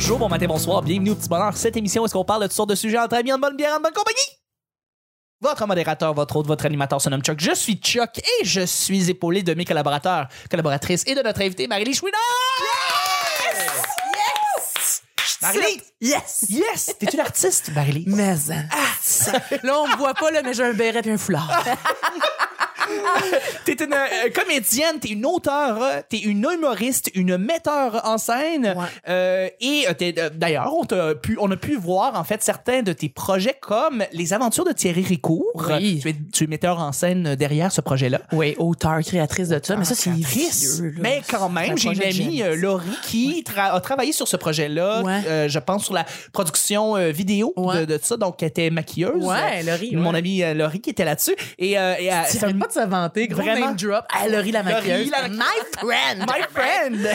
bonjour, bon matin, bonsoir, bienvenue au Petit Bonheur. Cette émission, est-ce qu'on parle de toutes sortes de sujets entre amis, en bonne bière, en bonne compagnie? Votre modérateur, votre hôte, votre animateur se nomme Chuck. Je suis Chuck et je suis épaulé de mes collaborateurs, collaboratrices et de notre invité, Marie-Lie Chouinard! Yes! Marie-Lie! Yes! Yes! T'es une artiste, Marie-Lie. Mais, hein. là, on me voit pas, là, mais j'ai un béret et un foulard. T'es une euh, comédienne, t'es une auteure, t'es une humoriste, une metteur en scène. Ouais. Euh, et euh, t'es- euh, d'ailleurs, on, t'a pu, on a pu voir en fait certains de tes projets comme Les Aventures de Thierry Ricourt. Oui. Tu es, tu es metteur en scène derrière ce projet-là. Oui, auteur, créatrice de ça. Mais ça, c'est là. Mais quand même, j'ai une amie, euh, Laurie, qui tra- a travaillé sur ce projet-là. Ouais. Euh, je pense sur la production vidéo de, Ouais. de ça. Donc, elle était maquilleuse. Ouais, Laurie. Mon amie Laurie qui était là-dessus. Et, euh, et, pas de s'inventer, gros Vraiment? name drop. Ah, Laurie la maquilleuse. la My friend. My friend!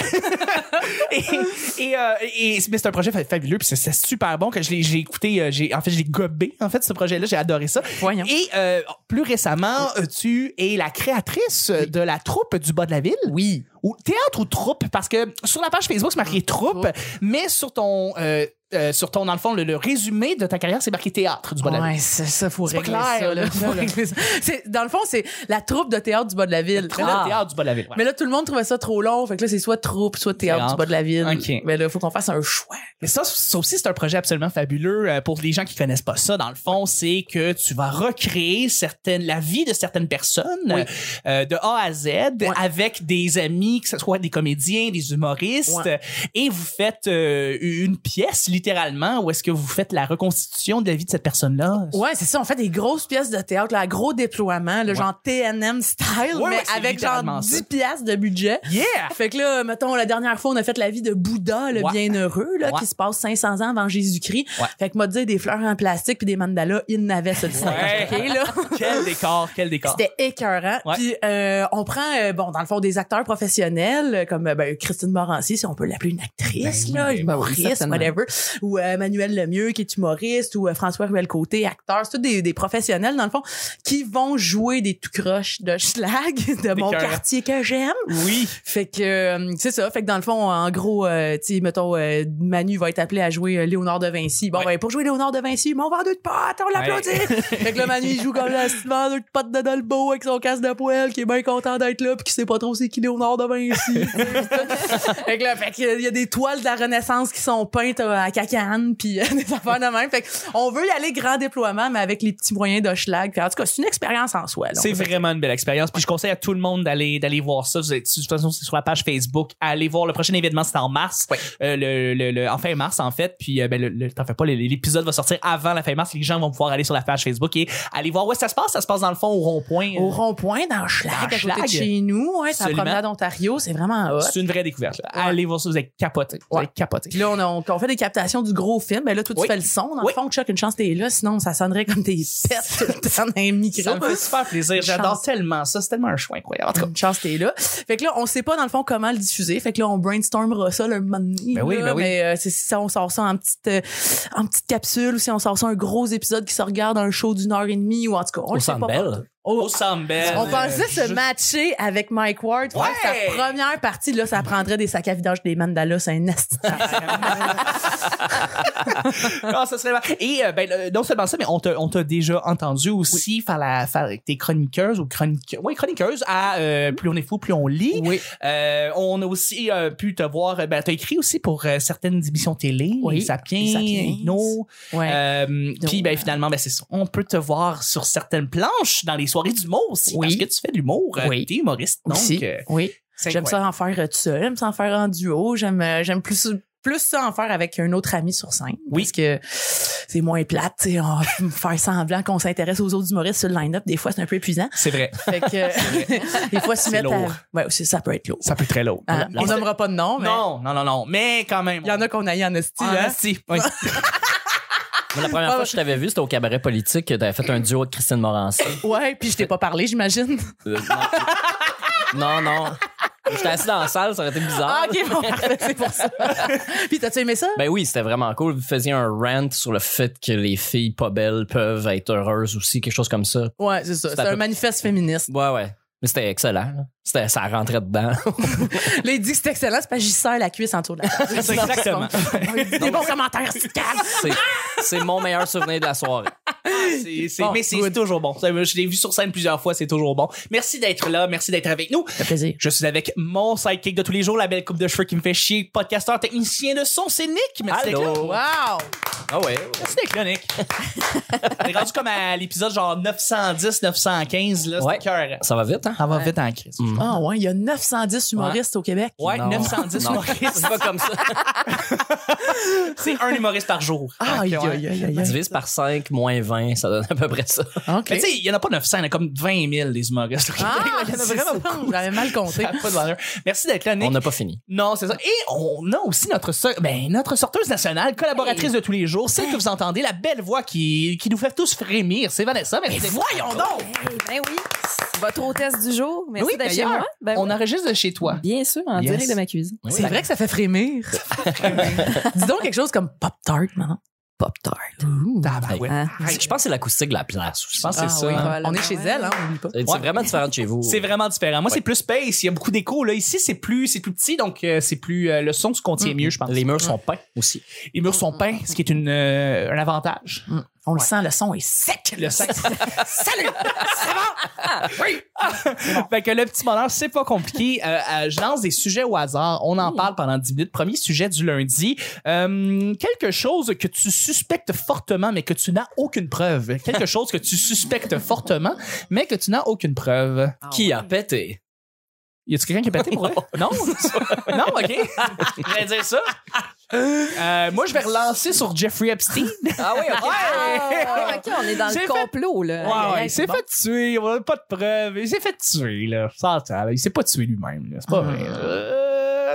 et, et, euh, et- c'est un projet fa- fabuleux, puis c'est- super bon que je l'ai j'ai écouté, euh, j'ai en fait je l'ai gobé en fait ce projet-là, j'ai adoré ça. Voyons. Et euh, plus récemment, tu es la créatrice de la troupe du bas de la ville. Oui. Ou théâtre ou troupe parce que sur la page Facebook c'est marqué troupe, mais sur ton euh, euh, sur ton dans le fond le, le résumé de ta carrière c'est marqué théâtre du bas de la ville. Ouais, c'est ça, faut régler clair, ça. là. Faut régler ça. Dans le fond, c'est la troupe de théâtre du bas de la ville. Troupe Ah. théâtre du bas de la ville. Mais là, tout le monde trouvait ça trop long. Fait que là, c'est soit troupe, soit théâtre, Théâtre. du bas de la ville. Ok. Mais là, faut qu'on fasse un choix. Mais ça, ça aussi, c'est un projet absolument fabuleux. Euh, Pour les gens qui connaissent pas ça, dans le fond, c'est que tu vas recréer certaines, la vie de certaines personnes Oui. euh, de A à Z avec des amis, que ce soit des comédiens, des humoristes, Ouais. et vous faites euh, une pièce littéralement où est-ce que vous faites la reconstitution de la vie de cette personne-là? Ouais, c'est ça. On fait des grosses pièces de théâtre, là, gros déploiement, le genre TNM style, Ouais, mais avec genre littéralement 10 ça. piastres de budget. Yeah! Fait que là, mettons, la dernière fois, on a fait la vie de Bouddha, le bienheureux, là, qui se passe 500 ans avant Jésus-Christ. Ouais. Fait que m'a dit des fleurs en plastique puis des mandalas, il n'avait ce dessin. Ouais. OK, là? Quel décor, quel décor. C'était écœurant. Ouais. Puis euh, on prend, euh, bon, dans le fond, des acteurs professionnels comme euh, ben, Christine Morancy, si on peut l'appeler une actrice, Ben là, ben humoriste, certainement. whatever. Ou euh, Manuel Lemieux, qui est humoriste, ou euh, François Ruel-Côté, acteur. C'est tous des, des professionnels, dans le fond, qui vont jouer des tout croches de schlag de mon quartier que j'aime. Oui. Fait que euh, c'est ça. Fait que dans le fond, en gros, euh, tu sais, mettons, euh, Manu va être appelé à jouer euh, Léonard de Vinci. Bon, Ouais. ben pour jouer Léonard de Vinci, mon vendeur de pâtes, on l'applaudit. fait que là, Manu, il joue comme petit vendeur de pâtes de Dolbo avec son casque de poêle, qui est bien content d'être là, puis qui sait pas trop c'est qui Léonard de Vinci. fait que là, fait que, il y a des toiles de la Renaissance qui sont peintes à cacane, puis euh, des affaires de même. Fait on veut y aller grand déploiement, mais avec les petits moyens de schlag. Puis en tout cas, c'est une expérience en soi. C'est vraiment une belle expérience. Puis je conseille à tout le monde d'aller d'aller voir ça. Vous êtes- de toute façon, c'est sur la page Facebook. Allez voir le prochain événement, c'est en mars. Euh, le, le, le- en fin mars, en fait. Puis euh, ben, le, t'en fais pas, l'épisode va sortir avant la fin mars. Les gens vont pouvoir aller sur la page Facebook et aller voir où ça se passe. Ça se passe dans le fond au rond-point. Au rond-point, dans Schlag, à côté de chez nous. Ouais, c'est la Absolument. promenade Ontario. C'est vraiment hot. C'est une vraie découverte. là. Allez voir ça, vous allez capoter. Vous allez capoter. Puis là, on, a- on, on fait des captations du gros film. Ben là, toi, tu Oui. fais le son. Dans Oui. le fond, Chuck, une chance t'es là. Sinon, ça sonnerait comme des pètes tout le temps dans un micro. Ça me fait super plaisir. J'adore tellement ça. C'est tellement un choix incroyable. En tout cas, Une chance t'es là. Fait que là, on sait pas dans le fond comment le diffuser. Fait que là, on brainstormera ça le moment donné. Ben oui, là. ben oui. Mais euh, si on sort ça en petite euh, en petite capsule ou si on sort ça un gros épisode qui se regarde un show d'une heure et demie ou en tout cas, on Au le sait pas. Au- au Bell. On pensait se matcher avec Mike Ward. Faire Ouais! sa première partie, là, ça prendrait des sacs à vidange des mandalas. C'est un de Ah, ça serait mal. Et euh, ben, non seulement ça, mais on t'a on t'a déjà entendu aussi faire la faire tes chroniqueuses ou chroniqueuses, ouais, chroniqueuses à euh, plus on est fou, plus on lit. Oui. Euh, on a aussi euh, pu te voir. Ben, t'as écrit aussi pour euh, certaines émissions télé, Oui, les Sapiens, les Sapiens. Euh, puis ben finalement, ben c'est ça. On peut te voir sur certaines planches dans les soirées d'humour aussi, Oui. parce que tu fais de l'humour. euh, Oui. T'es humoriste, donc. Aussi. euh, oui. J'aime ça en faire euh, tout seul. J'aime ça en faire en duo. J'aime, j'aime plus, plus ça en faire avec un autre ami sur scène. Oui. Parce que c'est moins plate, tu sais. Faire semblant qu'on s'intéresse aux autres humoristes sur le line-up. Des fois, c'est un peu épuisant. C'est vrai. Fait que, des fois, se mettre à, lourd. ouais, aussi, ça peut être lourd. Ça peut être très lourd. Hein? La- On nommera pas de nom, mais Non, non, non, non. Mais quand même. il y en a qu'on aille en esti, Ah, hein? merci. Oui. La première fois que je t'avais vu, c'était au cabaret politique que t'avais fait un duo avec Christine Morancy. Ouais, puis je t'ai pas parlé, j'imagine. Euh, non, non. non. J'étais assis dans la salle, ça aurait été bizarre. Ah, ok, bon, c'est pour ça. puis t'as-tu aimé ça? Ben oui, c'était vraiment cool. Vous faisiez un rant sur le fait que les filles pas belles peuvent être heureuses aussi, quelque chose comme ça. Ouais, c'est ça. C'est un un peu- manifeste féministe. Ouais, ouais. Mais c'était excellent. là. C'était, ça rentrait dedans. Là, il dit que c'est excellent, c'est parce que j'y serre la cuisse en dessous de la table. C'est exactement. Des bons commentaires, c'est calme. c'est, c'est mon meilleur souvenir de la soirée. C'est- c'est- Bon, mais c'est toujours bon. Je l'ai vu sur scène plusieurs fois, c'est toujours bon. Merci d'être là, merci d'être avec nous. Ça fait plaisir. Je suis avec mon sidekick de tous les jours, la belle coupe de cheveux qui me fait chier, podcasteur, technicien de son, c'est Nick. Merci là. Allô? Wow! Ah ouais. Merci d'être là, Nick. On est rendu comme à l'épisode genre 910, 915, là. Ouais. cœur. Ça va vite, hein? Ça va vite en crise. Ah ouais, il y a 910 humoristes au Québec. Ouais, Non. 910 Non. humoristes. C'est pas comme ça. C'est un humoriste par jour. Ah, Donc, aïe, ouais. aïe, aïe, aïe. Divise par 5 moins 20, ça donne à peu près ça. OK. Mais tu sais, il y en a pas 900, il y en a comme 20 000 des humoristes. Ah, il y en a C'est vraiment ça. J'avais mal compté. Ça a pas de valeur. Merci d'être là, Nick. On n'a pas fini. Non, c'est ça. Et on a aussi notre so- ben, notre sorteuse nationale, collaboratrice de tous les jours, celle que vous entendez, la belle voix qui, qui nous fait tous frémir. C'est Vanessa. Là. Voyons donc! Hey, ben oui, votre hôtesse du jour. Merci Oui, d'être chez d'ailleurs, moi. Ben On oui. enregistre de chez toi. Bien sûr, en Yes. direct de ma cuisine. Oui. C'est vrai que ça fait frémir. Dis donc quelque chose comme Pop-Tart, maintenant. Pop-tart. Tabarouette. Hein? Je pense que c'est l'acoustique de la place. Je pense que c'est ça. oui. hein. On est chez elle, hein, on oublie pas. C'est Ouais. vraiment différent de chez vous. C'est vraiment différent. Moi, c'est plus space. Il y a beaucoup d'écho. Là, ici, c'est plus, c'est plus petit, donc euh, c'est plus euh, le son se contient mieux, je pense. Les murs sont peints aussi. Les murs sont peints, ce qui est une, euh, un avantage. On le sent, le son est sec. Le sac. Salut! Ça va? Oui! fait que le petit bonheur, c'est pas compliqué. Euh, euh, je lance des sujets au hasard. On en parle pendant 10 minutes. Premier sujet du lundi. Euh, quelque chose que tu suspectes fortement, mais que tu n'as aucune preuve. Quelque chose que tu suspectes fortement, mais que tu n'as aucune preuve. Qui a pété? Y a-tu quelqu'un qui est pété pour vrai? Non? non, ok. Je vais dire ça. Euh, moi, je vais relancer sur Jeffrey Epstein. Ah oui, ok. Ah, OK, on est dans le fait- complot, là. Ouais, ouais, il s'est bon. fait tuer, on a pas de preuves. Il s'est fait tuer, là. Ça, ça, il s'est pas tué lui-même, là. C'est pas vrai.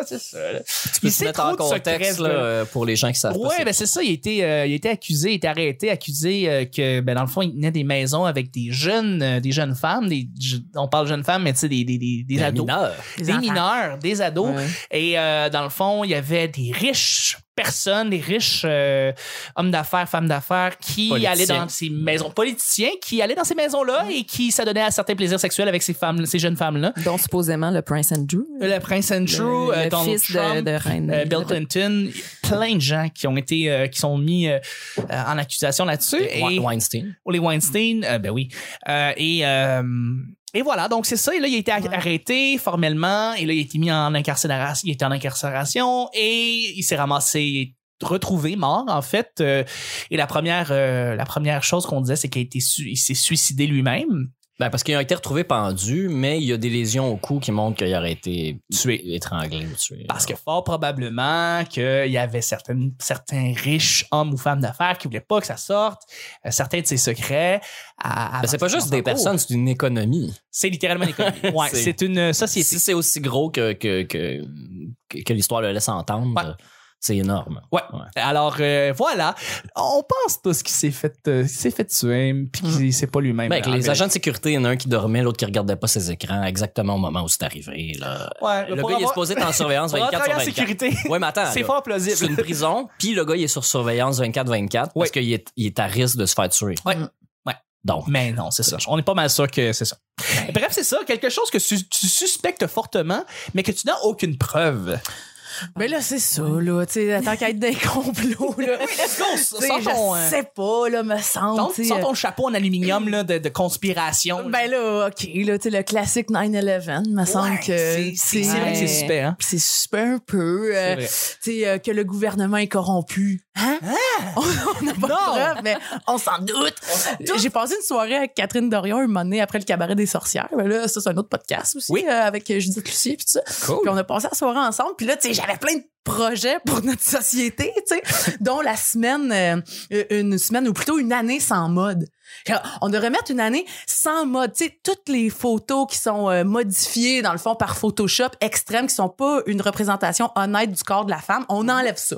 C'est ça, là. Tu peux Il te mettre en secrets, contexte ce là, euh, pour les gens qui savent. Ouais, ben c'est ça. Il été, euh, il été accusé, il été arrêté, accusé euh, que, ben dans le fond, il tenait des maisons avec des jeunes, euh, des jeunes femmes, des, je- on parle jeunes femmes, mais tu sais des des des, des Des ados, mineurs. des enfants. mineurs, des ados. Ouais. Et euh, dans le fond, il y avait des riches personnes, des riches euh, hommes d'affaires, femmes d'affaires qui allaient dans ces maisons politiciens, qui allaient dans ces maisons-là et qui s'adonnaient à certains plaisirs sexuels avec ces femmes, ces jeunes femmes-là. Dont supposément le Prince Andrew. Le prince Andrew, le, euh, le Donald fils Trump, de, de reine. euh, Bill Clinton, plein de gens qui ont été euh, qui sont mis euh, euh, en accusation là-dessus etWe- Weinstein. les Weinstein euh, ben oui Euh, et euh, et voilà donc c'est ça et là il a été arrêté formellement et là il a été mis en incarcération il était en incarcération et il s'est ramassé retrouvé mort en fait euh, et la première euh, la première chose qu'on disait c'est qu'il a été il s'est suicidé lui-même Ben, parce qu'il a été retrouvé pendu, mais il y a des lésions au cou qui montrent qu'il aurait été Tué. étranglé ou tué. Parce que fort probablement qu'il y avait certaines, certains riches hommes ou femmes d'affaires qui voulaient pas que ça sorte, euh, certains de ses secrets. À, à Ben, c'est pas juste des personnes, c'est une économie. C'est littéralement une économie. Ouais, C'est- une société. Si c'est aussi gros que, que, que, que, que l'histoire le laisse entendre, Ouais. C'est énorme. Ouais. Alors euh, voilà, on pense tous qu'il s'est fait, euh, qu'il s'est fait tuer, puis qu'il c'est pas lui-même. Ben, les agents de sécurité, il y en a un qui dormait, l'autre qui regardait pas ses écrans exactement au moment où c'est arrivé. Là. Ouais, Le gars, il est supposé être en surveillance pour avoir 24 sur travaillé en 24. sécurité. Ouais, mais attends. c'est fort plausible. C'est une prison, puis le gars, il est sur surveillance 24-24 parce Ouais. qu'il est, il est à risque de se faire tuer. Ouais. Ouais. Donc, Mais non, c'est ça. On est pas mal sûr que c'est ça. Bref, c'est ça. Quelque chose que su- tu suspectes fortement, mais que tu n'as aucune preuve. Mais là, c'est ça, là. Tu sais, tant qu'à être des complots, là. Let's go! Sors ton, je euh, sais pas, là, me semble. sors ton chapeau en aluminium là, de, de conspiration. Ben là, OK, là, tu sais, le classique 9-11, me semble que c'est c'est- c'est vrai que c'est suspect, hein? C'est super un peu. euh, tu sais, euh, que le gouvernement est corrompu. Hein? On n'a pas de preuve, mais on s'en doute. J'ai passé une soirée avec Catherine Dorion un moment donné après le cabaret des sorcières. Ben là, ça, c'est un autre podcast aussi, Oui. euh, avec Judith Lucie puis tout ça. Cool. Puis on a passé la soirée ensemble. Puis là, tu sais, j'avais plein de projets pour notre société, tu sais, dont la semaine, euh, une semaine ou plutôt une année sans mode. On devrait mettre une année sans mode. Tu sais, toutes les photos qui sont euh, modifiées, dans le fond, par Photoshop extrême, qui sont pas une représentation honnête du corps de la femme, on enlève ça.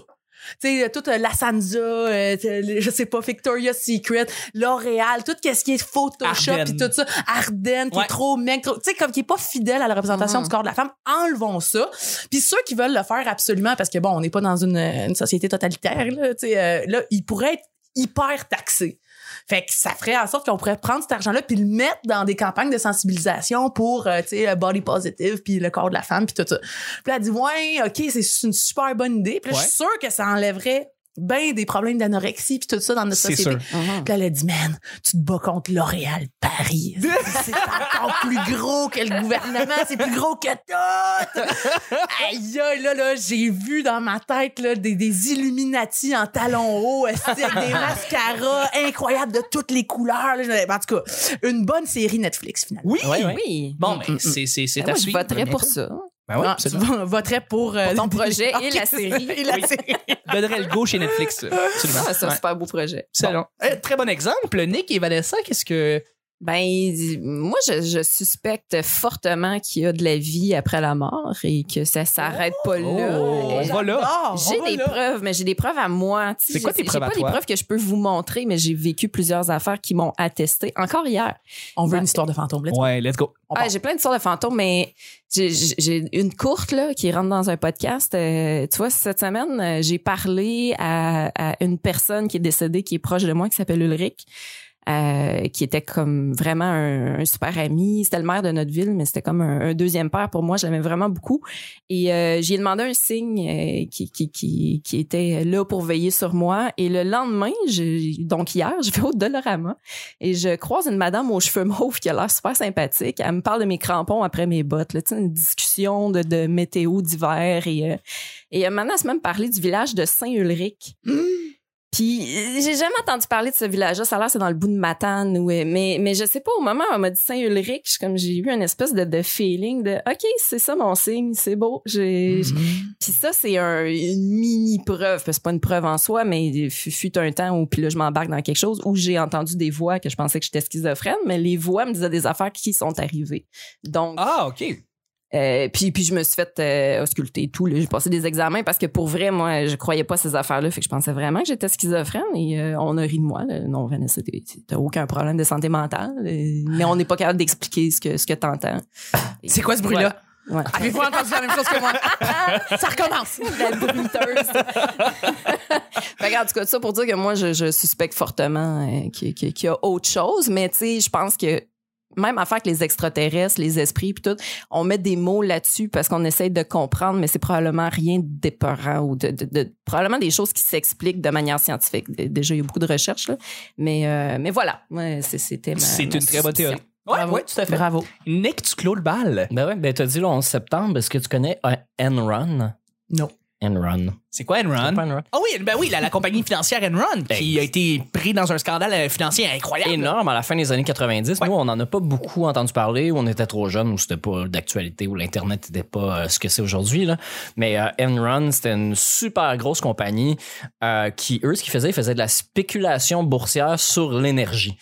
Tu sais, toute euh, la Sansa, euh, t- je sais pas, Victoria's Secret, L'Oréal, tout ce qui est Photoshop puis tout ça, Ardennes, qui Ouais. est trop mec, tu sais, comme qui est pas fidèle à la représentation Mhm. du corps de la femme, enlevons ça. Puis ceux qui veulent le faire absolument, parce que bon, on n'est pas dans une, une société totalitaire, là, tu sais, euh, là, ils pourraient être hyper taxés. Fait que ça ferait en sorte qu'on pourrait prendre cet argent-là puis le mettre dans des campagnes de sensibilisation pour, euh, tu sais, le body positive puis le corps de la femme puis tout ça. Puis là, elle dit, ouais, OK, c'est une super bonne idée. Puis là, je suis sûre que ça enlèverait ben des problèmes d'anorexie puis tout ça dans notre C'est société. sûr. Puis là, elle a dit, man, tu te bats contre L'Oréal Paris. C'est encore plus gros que le gouvernement, c'est plus gros que tout. Aïe, aïe, là, là, j'ai vu dans ma tête, là, des, des Illuminati en talons hauts, des mascaras incroyables de toutes les couleurs. là. En tout cas, une bonne série Netflix, finalement. Oui. Oui. Bon, ben, c'est, c'est, c'est Ben, à moi, je suivre. voterais pour ça. Ben oui, Ah, tu absolument. vo- voterais pour, euh, ton projet et la série. Et la série. Donnerais le go chez Netflix. Absolument. Ah, c'est un Ouais. super beau projet. Eh, très bon exemple. Nick et Vanessa, qu'est-ce que. Ben, moi, je, je suspecte fortement qu'il y a de la vie après la mort et que ça s'arrête pas là. Oh, on Euh, va là. J'ai on des là. preuves, mais j'ai des preuves à moi. C'est quoi j'ai- tes preuves J'ai pas des preuves que je peux vous montrer, mais j'ai vécu plusieurs affaires qui m'ont attesté. Encore hier. On veut Ouais. une histoire de fantôme. let's go. Ouais, let's go. On Ah, j'ai plein d'histoires de fantômes, mais j'ai une courte là qui rentre dans un podcast. Euh, tu vois, cette semaine, euh, j'ai parlé à, à une personne qui est décédée, qui est proche de moi, qui s'appelle Ulrich. Euh, qui était comme vraiment un, un super ami. C'était le maire de notre ville, mais c'était comme un, un deuxième père pour moi. Je l'aimais vraiment beaucoup. Et euh, j'ai demandé un signe euh, qui, qui, qui, qui était là pour veiller sur moi. Et le lendemain, je, donc hier, je vais au Dolorama et je croise une madame aux cheveux mauves qui a l'air super sympathique. Elle me parle de mes crampons après mes bottes. Là, une discussion de, de météo d'hiver. Et, euh, et maintenant, elle se même parlé du village de Saint-Ulrich. Puis euh, j'ai jamais entendu parler de ce village-là. Ça a l'air c'est dans le bout de Matane. Ou, euh, mais, mais je sais pas, au moment où elle m'a dit Saint-Ulrich, comme j'ai eu une espèce de, de feeling de OK, c'est ça mon signe, c'est beau. J'ai, puis ça, c'est un, une mini preuve, parce que c'est pas une preuve en soi, mais il fut un temps où puis là je m'embarque dans quelque chose où j'ai entendu des voix que je pensais que j'étais schizophrène, mais les voix me disaient des affaires qui sont arrivées. Donc, Ah, OK. Euh, puis puis je me suis fait euh, ausculter et tout. là. J'ai passé des examens parce que pour vrai, moi, je croyais pas à ces affaires-là, fait que je pensais vraiment que j'étais schizophrène et euh, on a ri de moi. là. Non, Vanessa, t'as aucun problème de santé mentale, euh, mais on n'est pas capable d'expliquer ce que ce que t'entends. C'est quoi ce bruit-là? Ouais. Avez-vous entendu la même chose que moi? Ça recommence. la bruiteuse. que, en tout cas, ça pour dire que moi, je, je suspecte fortement euh, qu'il qu'il y a autre chose, mais tu sais, je pense que même affaire que les extraterrestres, les esprits, puis tout, on met des mots là-dessus parce qu'on essaye de comprendre, mais c'est probablement rien d'épeurant ou de, de- de- probablement des choses qui s'expliquent de manière scientifique. Dé- Déjà, il y a beaucoup de recherches, là. Mais, euh, mais voilà, Ouais, c'était ma- C'est une très bonne théorie. Ouais, Bravo. ouais, tout à fait. Bravo. Nick, tu clôt le bal. Ben ouais, ben t'as dit le 11 septembre, est-ce que tu connais Enron? Non. Enron. C'est quoi Enron? Ah oui, ben oui, la, la compagnie financière Enron qui a été pris dans un scandale euh, financier incroyable. énorme à la fin des années 90. Ouais. Nous, on n'en a pas beaucoup entendu parler, on était trop jeunes, ou c'était pas d'actualité, ou l'Internet n'était pas euh, ce que c'est aujourd'hui. là. Mais euh, Enron, c'était une super grosse compagnie euh, qui, eux, ce qu'ils faisaient, ils faisaient de la spéculation boursière sur l'énergie.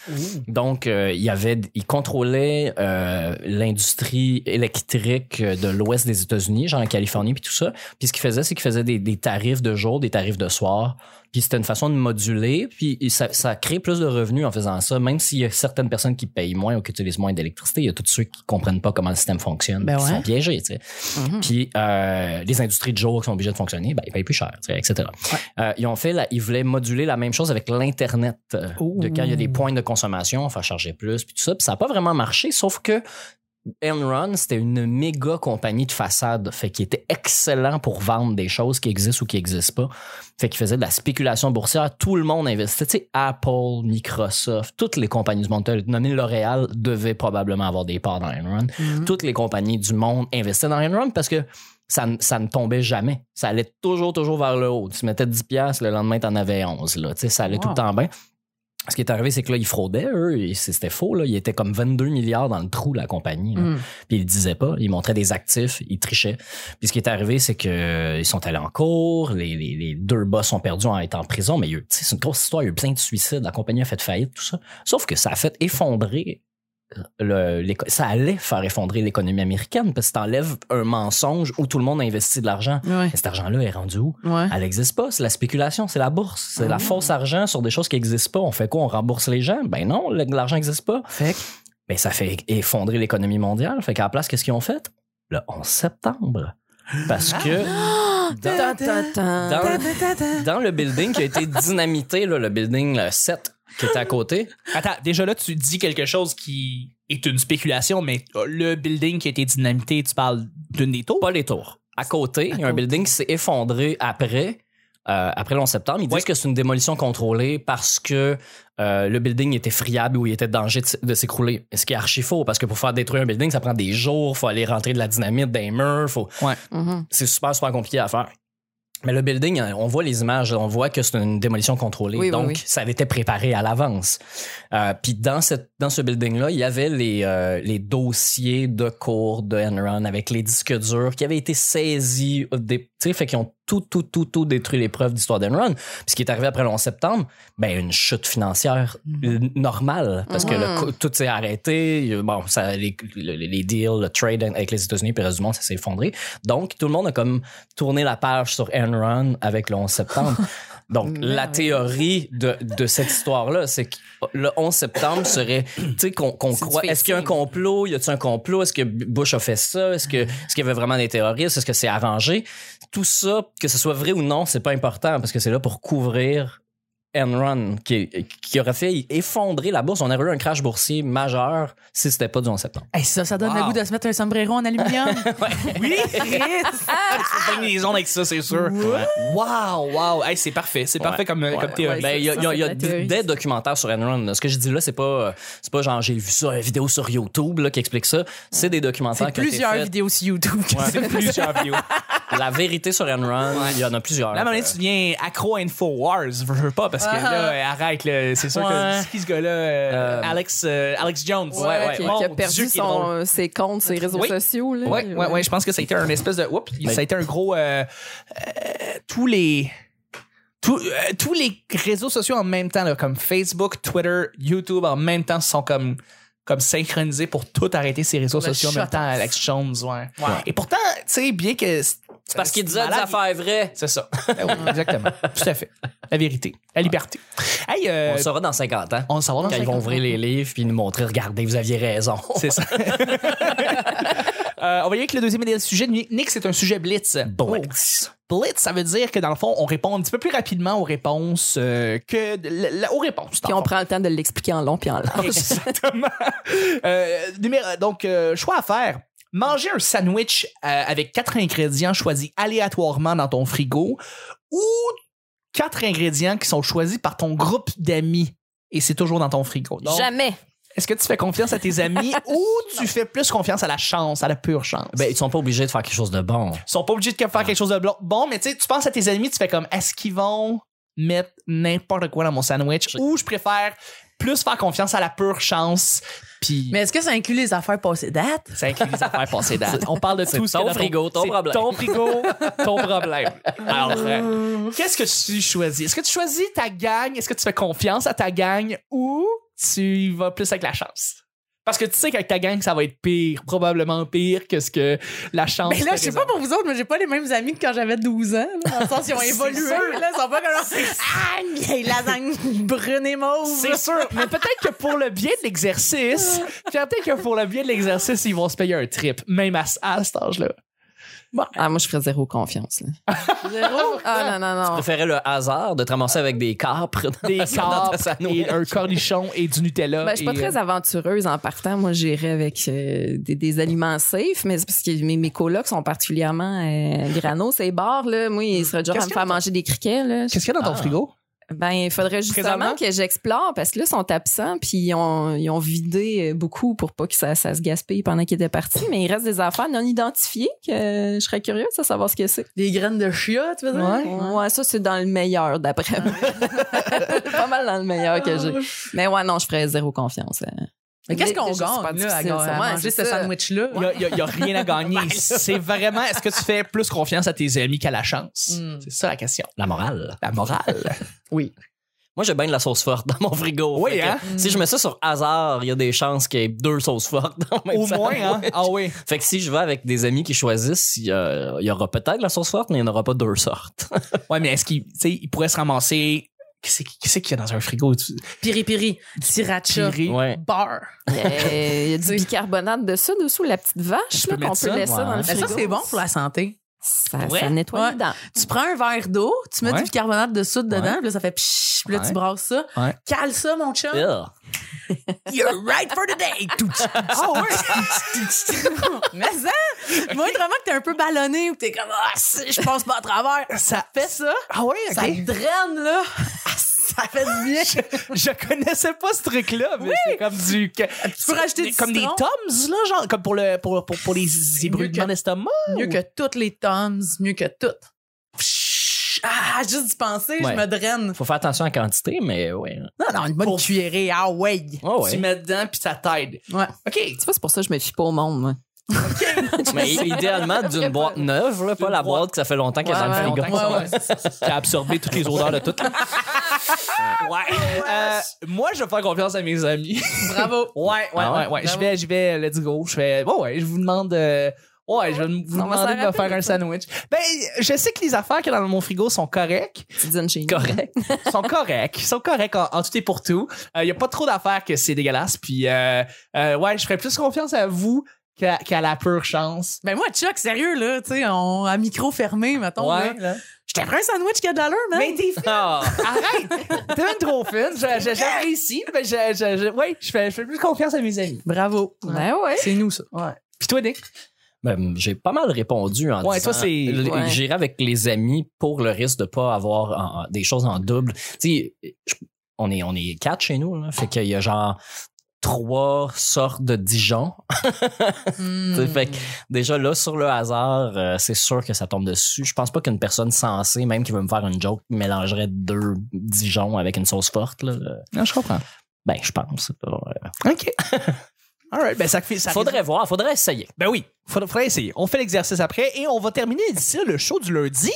Donc, il y avait, ils contrôlaient l'industrie électrique de l'ouest des États-Unis, genre en Californie, puis tout ça. Puis ce qu'ils faisaient, c'est qu'ils faisaient des, des tarifs de jour, des tarifs de soir. Puis c'était une façon de moduler, puis ça, ça crée plus de revenus en faisant ça, même s'il y a certaines personnes qui payent moins ou qui utilisent moins d'électricité, il y a tous ceux qui comprennent pas comment le système fonctionne, Ben qui ouais. sont piégés, tu sais. Mhm. Puis euh, les industries de jour qui sont obligées de fonctionner, ben, ils payent plus cher, tu sais, etc. Euh, ils ont fait, la, ils voulaient moduler la même chose avec l'internet, euh, de quand il y a des points de consommation, on va charger plus, puis tout ça, puis ça a pas vraiment marché, sauf que Enron, c'était une méga compagnie de façade, fait qu'il était excellent pour vendre des choses qui existent ou qui n'existent pas. Fait qu'il faisait de la spéculation boursière, tout le monde investissait, tu sais, Apple, Microsoft, toutes les compagnies du monde, nommé L'Oréal devait probablement avoir des parts dans Enron. Toutes les compagnies du monde investissaient dans Enron parce que ça, ne- ça ne tombait jamais. Ça allait toujours, toujours vers le haut. Tu mettais 10 piastres, le lendemain, t'en avais 11. Là. Tu sais, ça allait Wow. tout le temps bien. Ce qui est arrivé, c'est que là, ils fraudaient, eux, et c'était faux. Là. Ils étaient comme 22 milliards dans le trou, la compagnie. là. Mm. Puis ils le disaient pas. Ils montraient des actifs, ils trichaient. Puis ce qui est arrivé, c'est que euh, ils sont allés en cours, les, les, les deux boss sont perdus en étant en prison, mais c'est une grosse histoire, il y a eu plein de suicides, la compagnie a fait faillite, tout ça. Sauf que ça a fait effondrer le, ça allait faire effondrer l'économie américaine parce que t'enlèves un mensonge où tout le monde a investi de l'argent. Ouais. Mais cet argent-là est rendu où? Ouais. Elle n'existe pas. C'est la spéculation, c'est la bourse. C'est la fausse argent sur des choses qui n'existent pas. On fait quoi? On rembourse les gens? Ben non, l'argent n'existe pas. Fait que- Ben ça fait effondrer l'économie mondiale. Fait qu'à la place, qu'est-ce qu'ils ont fait? Le 11 septembre. Parce que dans, dans le building qui a été dynamité, là, le building le 7, qui était à côté. Attends, déjà là, tu dis quelque chose qui est une spéculation, mais le building qui a été dynamité, tu parles d'une des tours? Pas les tours. À côté, il y a un building qui s'est effondré après. euh, après le 11 septembre, ils disent Ouais. que c'est une démolition contrôlée parce que euh, le building était friable ou il était en danger de, s'écrouler. Ce qui est archi faux parce que pour faire détruire un building, ça prend des jours, faut aller rentrer de la dynamite les murs, faut... C'est super super compliqué à faire. Mais le building, on voit les images, on voit que c'est une démolition contrôlée. Oui, donc, oui. ça avait été préparé à l'avance. Euh, Puis dans, cette, dans ce building-là, il y avait les, euh, les dossiers de cours de Enron avec les disques durs qui avaient été saisis. Des, sais, fait qu'ils ont tout, tout, tout, tout détruit les preuves d'histoire d'Enron. Puis ce qui est arrivé après le 11 septembre, ben une chute financière euh, normale parce que le co- tout s'est arrêté. Bon, ça, les, les, les deals, le trade avec les États-Unis puis le reste du monde, ça s'est effondré. Donc, tout le monde a comme tourné la page sur Enron avec le 11 septembre. Donc, la théorie de, de cette histoire-là, c'est que le 11 septembre serait, tu sais, qu'on qu'on croit, est-ce qu'il y a un complot? Y a-t-il un complot? Est-ce que Bush a fait ça? Est-ce que, est-ce qu'il y avait vraiment des terroristes? Est-ce que c'est arrangé? Tout ça, que ce soit vrai ou non, c'est pas important parce que c'est là pour couvrir Enron qui, qui aurait fait effondrer la bourse. On aurait eu un crash boursier majeur si c'était pas du 11 septembre. Hey, ça, ça donne le Wow. goût de se mettre un sombrero en aluminium. Oui! tu fais les ondes avec ça, c'est sûr. Wow, wow. Hey, c'est parfait. C'est parfait comme, Ouais. comme théorie. Ben, il y a, y a- y des, documentaires sur Enron. Ce que je dis là, c'est pas, c'est pas genre j'ai vu ça, une vidéo sur YouTube là, qui explique ça. C'est des documentaires C'est plusieurs vidéos sur YouTube. C'est plusieurs vidéos. La vérité sur Enron, il y en a plusieurs. Là, à un moment donné, tu deviens accro à Infowars. Je veux pas parce que Ah. là, arrête, là. C'est sûr Ouais. que qui ce gars-là? euh, Euh, Alex, euh, Alex Jones. Ouais, qui, a Dieu, perdu son, ses comptes, ses réseaux Oui. sociaux. Là. Ouais, ouais, ouais. Je pense que ça a été un espèce de. Oups, Ben- ça a été un gros. euh, euh, tous les. Tous, euh, tous les réseaux sociaux en même temps, là, comme Facebook, Twitter, YouTube, en même temps, sont comme, comme synchronisés pour tout arrêter ces réseaux Le sociaux en même temps. Alex Jones, ouais. Et pourtant, tu sais, bien que. C'est parce qu'il disait des affaires vraies. C'est ça. Ben oui, exactement. Tout à fait. La vérité. La liberté. Hey, euh, On le saura dans 50 ans. on le saura dans Quand ils vont 50 ouvrir les livres puis nous montrer, regardez, vous aviez raison. C'est ça. Euh, on va y aller avec le deuxième et dernier sujet. Nick, c'est un sujet blitz. Blitz. Blitz, ça veut dire que dans le fond, on répond un petit peu plus rapidement aux réponses euh, que aux réponses. Puis on fond. prend le temps de l'expliquer en long puis en large. Exactement. Euh, numéro- donc, euh, choix à faire. Manger un sandwich avec quatre ingrédients choisis aléatoirement dans ton frigo ou quatre ingrédients qui sont choisis par ton groupe d'amis et c'est toujours dans ton frigo. Donc, Jamais. Est-ce que tu fais confiance à tes amis ou tu fais plus confiance à la chance, à la pure chance? Ben, ils sont pas obligés de faire quelque chose de bon. Ils sont pas obligés de faire quelque chose de bon, mais tu sais, tu penses à tes amis, tu fais comme, est-ce qu'ils vont mettre n'importe quoi dans mon sandwich Je- ou je préfère plus faire confiance à la pure chance puis Mais est-ce que ça inclut les affaires passées date? ça inclut les affaires passées date. On parle de tout ce ton frigo, ton problème. Ton frigo, ton problème. Alors, euh, qu'est-ce que tu choisis? Est-ce que tu choisis ta gang? Est-ce que tu fais confiance à ta gang ou tu y vas plus avec la chance? Parce que tu sais qu'avec ta gang, ça va être pire, probablement pire que ce que la chance. Mais là, je sais pas pour vous autres, mais j'ai pas les mêmes amis que quand j'avais 12 ans. là, dans le sens, ils ont évolué. sûr. Là, ils sont pas comme Ah, vieille lasagne brune et mauve. C'est sûr, mais peut-être que pour le bien de l'exercice, peut-être que pour le bien de l'exercice, ils vont se payer un trip, même à, à cet âge-là. Ah, moi, je ferais zéro confiance. Là. Zéro? Ah, non, non, Je non. préférais le hasard de te ramasser avec des capres dans Des et un cornichon et du Nutella. Ben, je suis pas et, très euh, aventureuse en partant. Moi, j'irais avec euh, des, des aliments safe, mais c'est parce que mes, mes colocs sont particulièrement euh, granos et bars. Là. Moi, ils seraient genre à me faire manger des criquets. Là. Qu'est-ce qu'il y a dans ton Ah. frigo? Ben, il faudrait justement que j'explore parce que là, ils sont absents puis ils ont, ils ont vidé beaucoup pour pas que ça, ça se gaspille pendant qu'ils étaient partis. Mais il reste des affaires non identifiées que je serais curieuse de savoir ce que c'est. Des graines de chia, tu veux dire? Ouais. Ouais, ça, c'est dans le meilleur, d'après moi. pas mal dans le meilleur que j'ai. Mais ouais, non, je ferais zéro confiance. euh. Mais qu'est-ce qu'on gagne, là, à, à manger c'est ce sandwich-là? Il y a, rien à gagner. c'est vraiment, est-ce que tu fais plus confiance à tes amis qu'à la chance? Mm. C'est ça la question. La morale. La morale. Moi, j'ai bien de la sauce forte dans mon frigo. Oui, que hein? Si je mets ça sur hasard, il y a des chances qu'il y ait deux sauces fortes dans même Au moins, hein? Ah oui. Fait que si je vais avec des amis qui choisissent, il y, a- il y aura peut-être de la sauce forte, mais il n'y en aura pas deux sortes. Ouais, mais est-ce qu'il, tu sais, il pourrait se ramasser. Qu'est-ce qu'il y a dans un frigo? Tu- Piri piri, sriracha, Piri. Ouais. beurre. Euh, Il y a du bicarbonate de ça dessous, la petite vache, qu'on mettre peut ça? laisser Ouais. dans le Mais frigo. ça, c'est bon pour la santé. Ça, Ouais. ça nettoie Ouais. les dents. Tu prends un verre d'eau, tu mets Ouais. du bicarbonate de soude dedans, Ouais. puis là, ça fait pshhh, puis là, Ouais. tu brasses ça. Ouais. Cale ça, mon chum. You're right for the day. Ah ouais? Mais ça, moi, vraiment que t'es un peu ballonné ou que t'es comme, ah, si, je passe pas à travers. Ça Fais ça. Ah ouais, Ça te draine, là. Ah, ça fait du bien. je connaissais pas ce truc-là, mais c'est comme du. Tu peux rajouter du Comme des. Toms, là, genre, comme pour, le, pour, pour, pour les ébruitements que- d'estomac. Mieux que toutes les Toms, mieux que toutes. Ah, juste d'y penser, Ouais. je me draine. Faut faire attention à la quantité, mais ouais. Non, non, une bonne Pour- cuillerée. Ah ouais. Oh, ouais. Tu mets dedans, puis ça t'aide. Ouais. OK. Tu vois, c'est pour ça que je me fie pas au monde, moi. Mais idéalement d'une boîte neuve, là, pas la boîte. boîte que ça fait longtemps qu'elle est dans le frigo. ouais, ouais. Qui a absorbé toutes les odeurs de tout. ouais. Euh, moi, je vais faire confiance à mes amis. Bravo. Ouais, ouais, Ah ouais, ouais? Je vais, je vais, let's go. Je fais, bon, ouais, je vous demande, euh, ouais, je vais vous demander de me faire un sandwich. Ben, je sais que les affaires qu'il y a dans mon frigo sont correctes. Correct. sont corrects. Ils sont corrects en, en tout et pour tout. Il y a pas trop d'affaires que c'est dégueulasse. Puis, euh, euh, ouais, je ferais plus confiance à vous qu'à qu'à la pure chance. Ben moi, Chuck, sérieux, là, tu sais, on- à micro fermé, mettons. Ouais. là. Je t'ai pris un sandwich qui a de l'allure, man. Mais t'es fin. Ah. Arrête! T'es même trop fin. Je- je- J'apprécie. mais je, je, je, ouais, je fais, je fais plus confiance à mes amis. Bravo. Ben ouais. C'est nous, ça. Ouais. Puis toi, Nick? Ben, j'ai pas mal répondu en Ouais, disant, toi, Ouais. J'irai avec les amis pour le risque de pas avoir en- des choses en double. Tu sais, on est, on est quatre chez nous, là. Fait qu'il y a genre trois sortes de Dijon. Fait que déjà là, sur le hasard, euh, c'est sûr que ça tombe dessus. Je pense pas qu'une personne sensée, même qui veut me faire une joke, mélangerait deux Dijon avec une sauce forte. Là. Non, je comprends. Ben, je pense. Euh, OK. Alright, ben ça fait ça Faudrait voir, faudrait essayer. Ben oui, faudrait, faudrait essayer. On fait l'exercice après et on va terminer d'ici là, le show du lundi.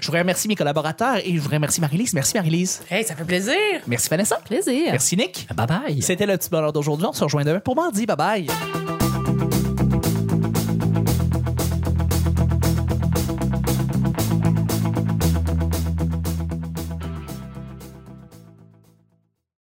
Je voudrais remercier mes collaborateurs et je voudrais remercier Marie-Lise. Merci Marie-Lise. Hey, ça fait plaisir. Merci Vanessa. Plaisir. Merci Nick. Bye bye. C'était le petit bonheur d'aujourd'hui. On se rejoint demain pour mardi. Bye bye.